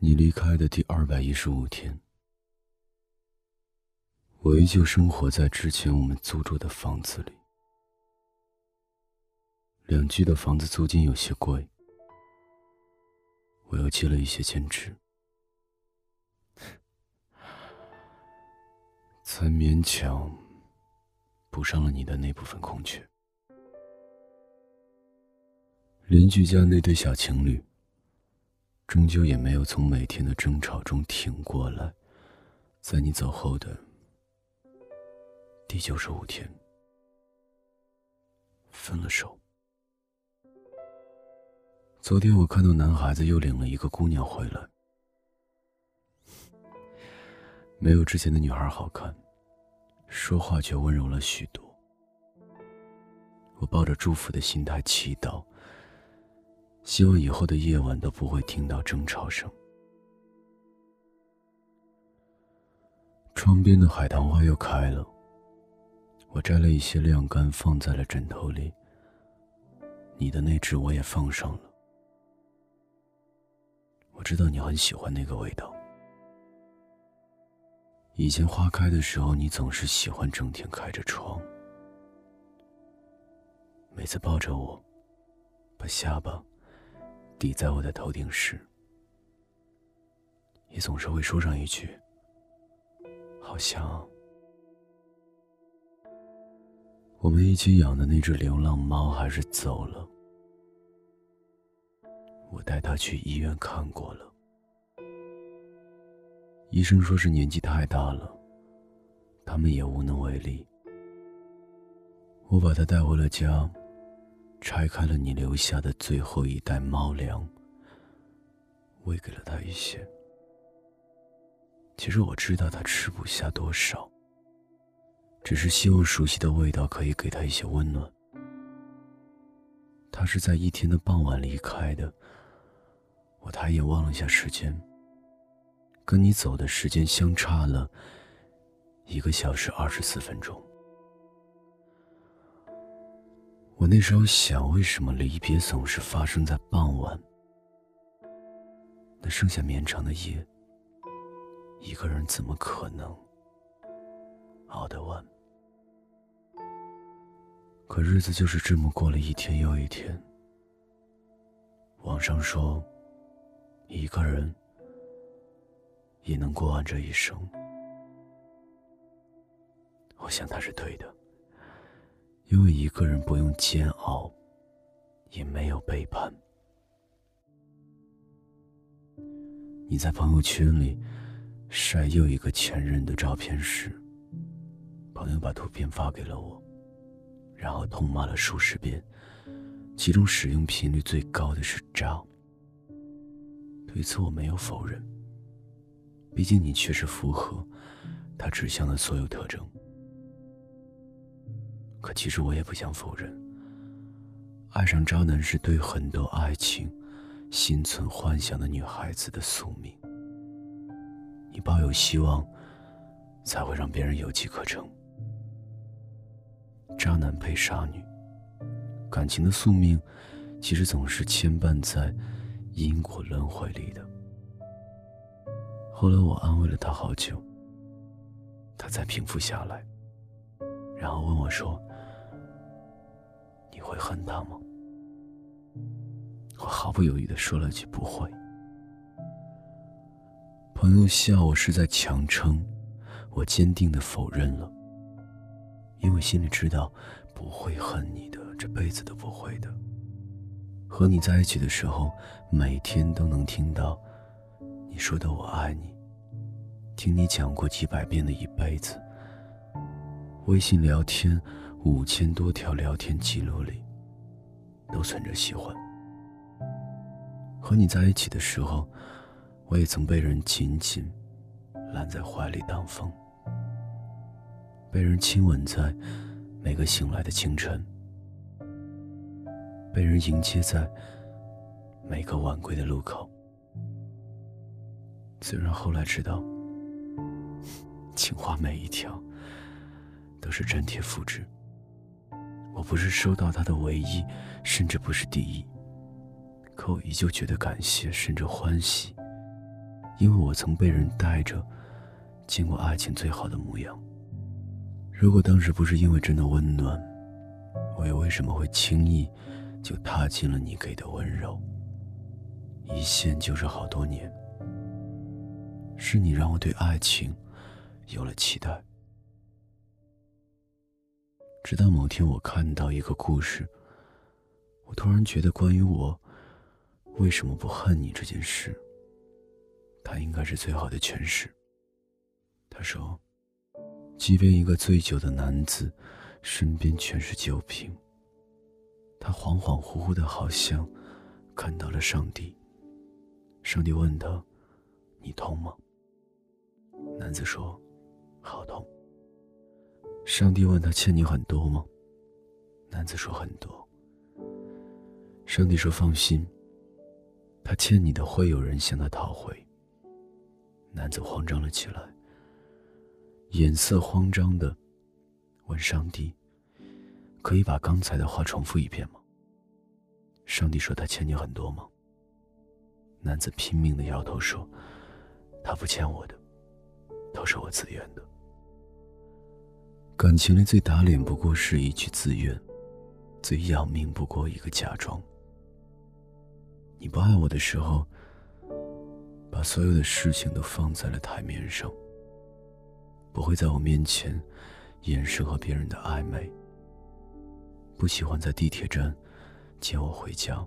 你离开的第二百一十五天，我依旧生活在之前我们租住的房子里。两居的房子租金有些贵，我又接了一些兼职，才勉强补上了你的那部分空缺。邻居家那对小情侣，终究也没有从每天的争吵中挺过来，在你走后的第九十五天，分了手。昨天我看到男孩子又领了一个姑娘回来，没有之前的女孩好看，说话却温柔了许多。我抱着祝福的心态祈祷，希望以后的夜晚都不会听到争吵声。窗边的海棠花又开了，我摘了一些晾干，放在了枕头里。你的那只我也放上了。我知道你很喜欢那个味道。以前花开的时候，你总是喜欢整天开着窗，每次抱着我，把下巴抵在我的头顶时，也总是会说上一句：“好像我们一起养的那只流浪猫还是走了。”我带他去医院看过了，医生说是年纪太大了，他们也无能为力。我把他带回了家，拆开了你留下的最后一袋猫粮，喂给了他一些。其实我知道他吃不下多少，只是希望熟悉的味道可以给他一些温暖。他是在一天的傍晚离开的。我抬眼望了一下时间，跟你走的时间相差了一个小时二十四分钟。我那时候想，为什么离别总是发生在傍晚？那剩下绵长的夜，一个人怎么可能熬得完？可日子就是这么过了一天又一天。网上说。一个人也能过完这一生，我想他是对的，因为一个人不用煎熬，也没有背叛。你在朋友圈里晒又一个前任的照片时，朋友把图片发给了我，然后痛骂了数十遍，其中使用频率最高的是“渣”。对此我没有否认，毕竟你确实符合他指向的所有特征。可其实我也不想否认，爱上渣男是对很多爱情心存幻想的女孩子的宿命。你抱有希望，才会让别人有机可乘。渣男配傻女，感情的宿命其实总是牵绊在。因果轮回里的。后来我安慰了他好久，他才平复下来，然后问我说：“你会恨他吗？”我毫不犹豫的说了句：“不会。”朋友笑我是在强撑，我坚定的否认了，因为心里知道不会恨你的，这辈子都不会的。和你在一起的时候，每天都能听到你说的“我爱你”，听你讲过几百遍的一辈子。微信聊天五千多条聊天记录里，都存着喜欢。和你在一起的时候，我也曾被人紧紧揽在怀里当风，被人亲吻在每个醒来的清晨。被人迎接在每个晚归的路口。虽然后来知道，情话每一条都是粘贴复制。我不是收到他的唯一，甚至不是第一，可我依旧觉得感谢，甚至欢喜，因为我曾被人带着，见过爱情最好的模样。如果当时不是因为真的温暖，我又为什么会轻易就踏进了你给的温柔？一陷就是好多年。是你让我对爱情有了期待。直到某天，我看到一个故事，我突然觉得，关于我为什么不恨你这件事，它应该是最好的诠释。他说：“即便一个醉酒的男子身边全是酒瓶，他恍恍惚惚的，好像看到了上帝。上帝问他：‘你痛吗？’男子说：‘好痛。’上帝问他：“欠你很多吗？”男子说：“很多。”上帝说：“放心，他欠你的会有人向他讨回。”男子慌张了起来，眼色慌张的问上帝：“可以把刚才的话重复一遍吗？”上帝说：“他欠你很多吗？”男子拼命的摇头说：“他不欠我的，都是我自愿的。”感情里最打脸不过是一句自愿，最要命不过一个假装。你不爱我的时候，把所有的事情都放在了台面上，不会在我面前掩饰和别人的暧昧。不喜欢在地铁站接我回家，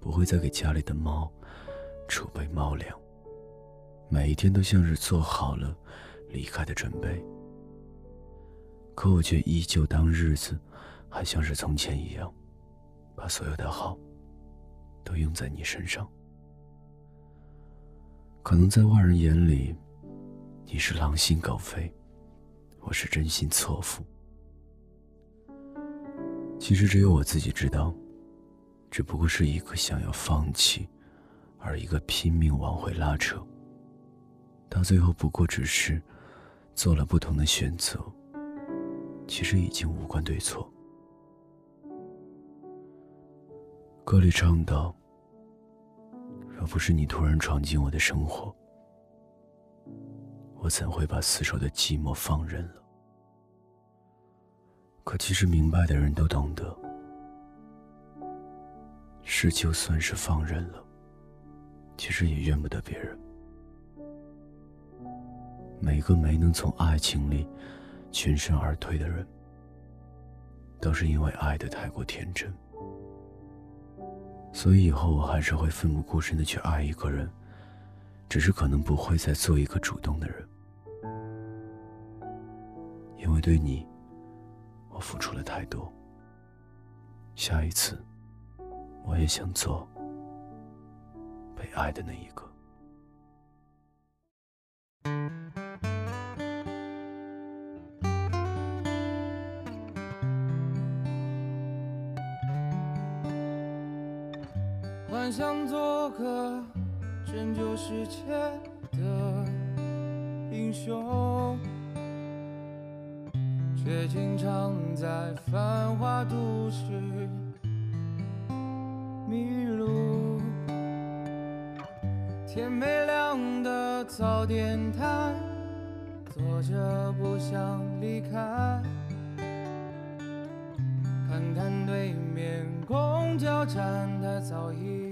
不会再给家里的猫储备猫粮，每一天都像是做好了离开的准备。可我却依旧当日子还像是从前一样，把所有的好都用在你身上。可能在外人眼里，你是狼心狗肺，我是真心错付。其实只有我自己知道，只不过是一个想要放弃，而一个拼命往回拉扯，到最后不过只是做了不同的选择。其实已经无关对错。歌里唱道：“若不是你突然闯进我的生活，我怎会把厮守的寂寞放任了？”可其实明白的人都懂得，是就算是放任了，其实也怨不得别人。每个没能从爱情里。全身而退的人，都是因为爱的太过天真，所以以后我还是会奋不顾身的去爱一个人，只是可能不会再做一个主动的人，因为对你，我付出了太多。下一次，我也想做被爱的那一个。幻想做个拯救世界的英雄，却经常在繁华都市迷路。天没亮的早点摊，坐着不想离开。看看对面公交站，它早已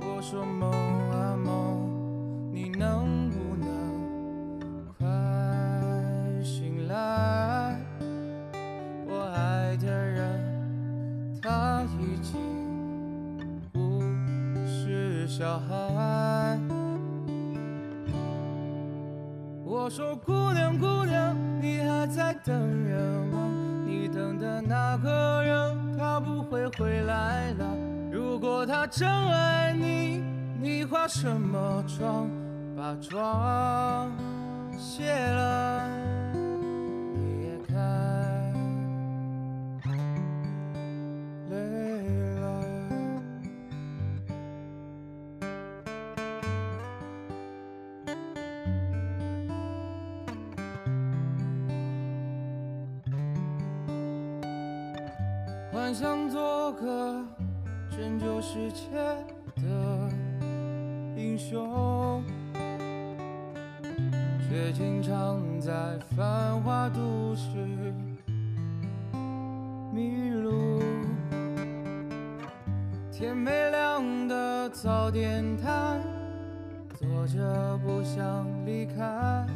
我说梦啊梦，你能不能快醒来？我爱的人，他已经不是小孩。我说姑娘姑娘，你还在等人吗？你等的那个人，他不会回来了。如果他真爱你，你化什么妆？把妆卸了。幻想做个拯救世界的英雄，却经常在繁华都市迷路。天没亮的早点摊，坐着不想离开。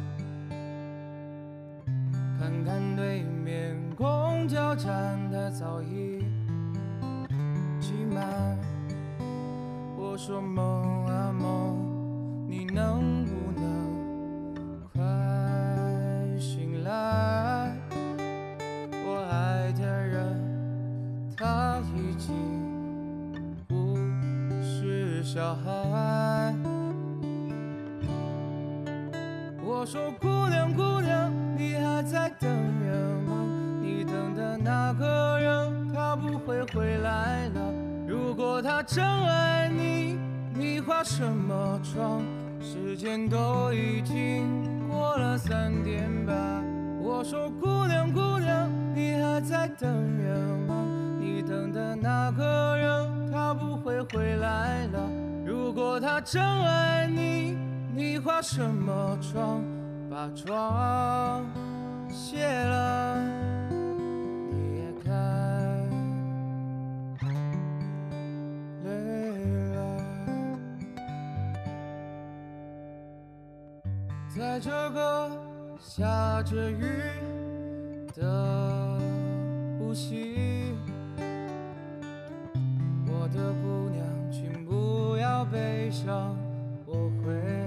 看看对面公交站，它早已我说梦啊梦，你能不能快醒来？我爱的人他已经不是小孩。我说他真爱你，你化什么妆？时间都已经过了三点半。我说姑娘姑娘，你还在等人吗？你等的那个人，他不会回来了。如果他真爱你，你化什么妆？把妆卸了，在这个下着雨的无锡，我的姑娘，请不要悲伤，我会。